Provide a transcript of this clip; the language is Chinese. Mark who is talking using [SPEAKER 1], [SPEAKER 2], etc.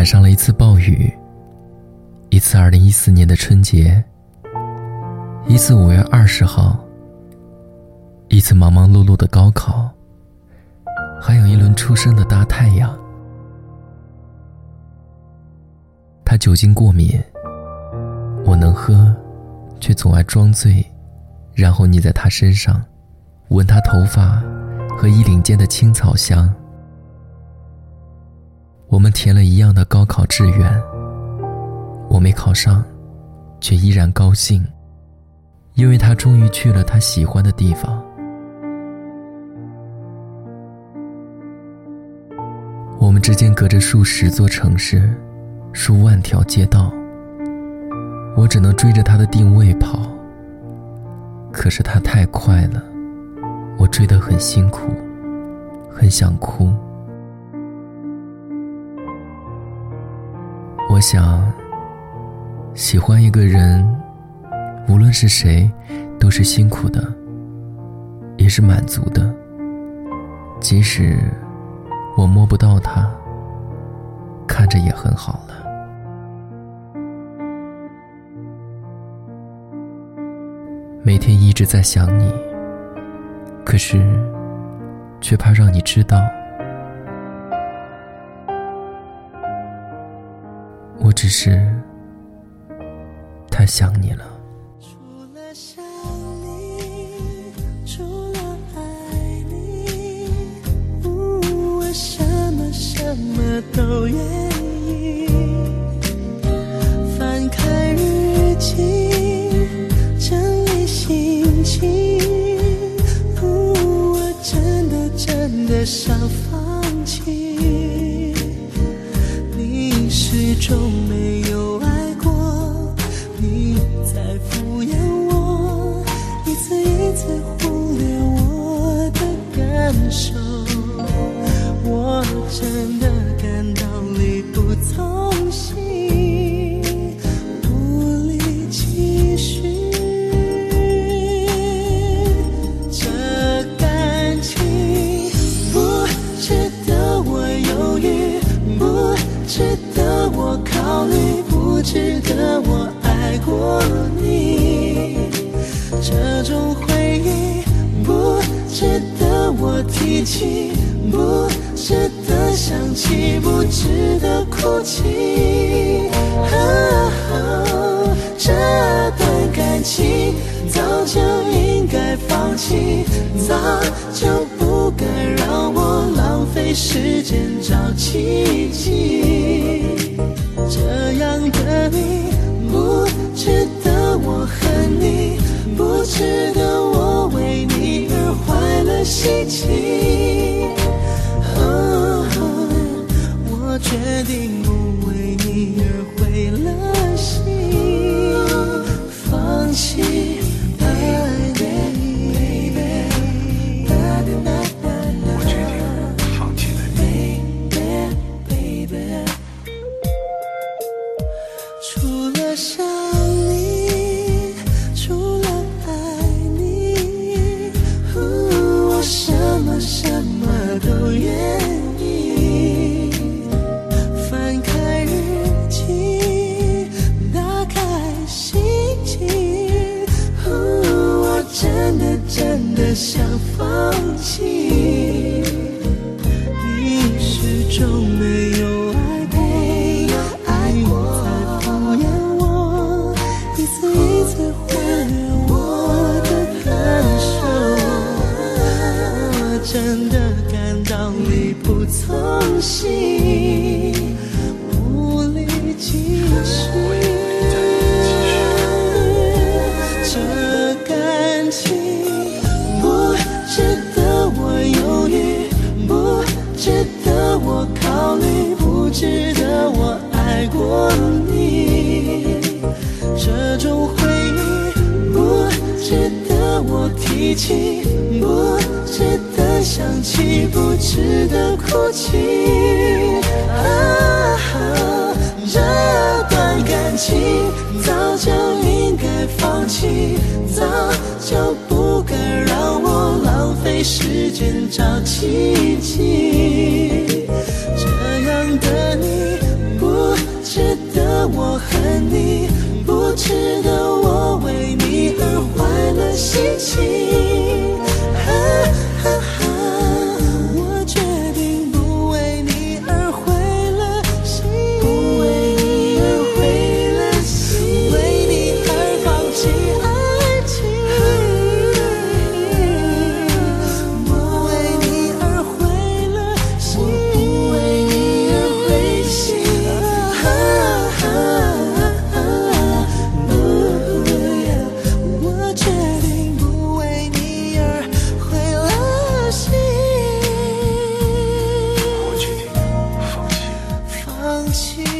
[SPEAKER 1] 赶上了一次暴雨，一次二零一四年的春节，一次五月二十号，一次忙忙碌碌的高考，还有一轮初升的大太阳。他酒精过敏，我能喝，却总爱装醉，然后腻在他身上，闻他头发和衣领间的青草香。我们填了一样的高考志愿，我没考上，却依然高兴，因为他终于去了他喜欢的地方。我们之间隔着数十座城市，数万条街道，我只能追着他的定位跑。可是他太快了，我追得很辛苦，很想哭。我想，喜欢一个人，无论是谁，都是辛苦的，也是满足的。即使我摸不到他，看着也很好了。每天一直在想你，可是，却怕让你知道。我只是太想你了。
[SPEAKER 2] 除了想你，除了爱你，我什么什么都愿意。翻开日记，整理心情，我真的真的想放都没我提起，不值得想起，不值得哭泣。这段感情早就应该放弃，早就不该让我浪费时间找奇迹。这样决定不为你而毁了心，放弃。想放弃。你始终没有爱过，你在敷衍我，一次一次忽略我的。感受，我真的。感到力不从心，无力继续。值得我提起不值得想起不值得哭泣。啊这段感情早就应该放弃早就不该让我浪费时间找奇迹。这样的你不值得我恨你不值得起。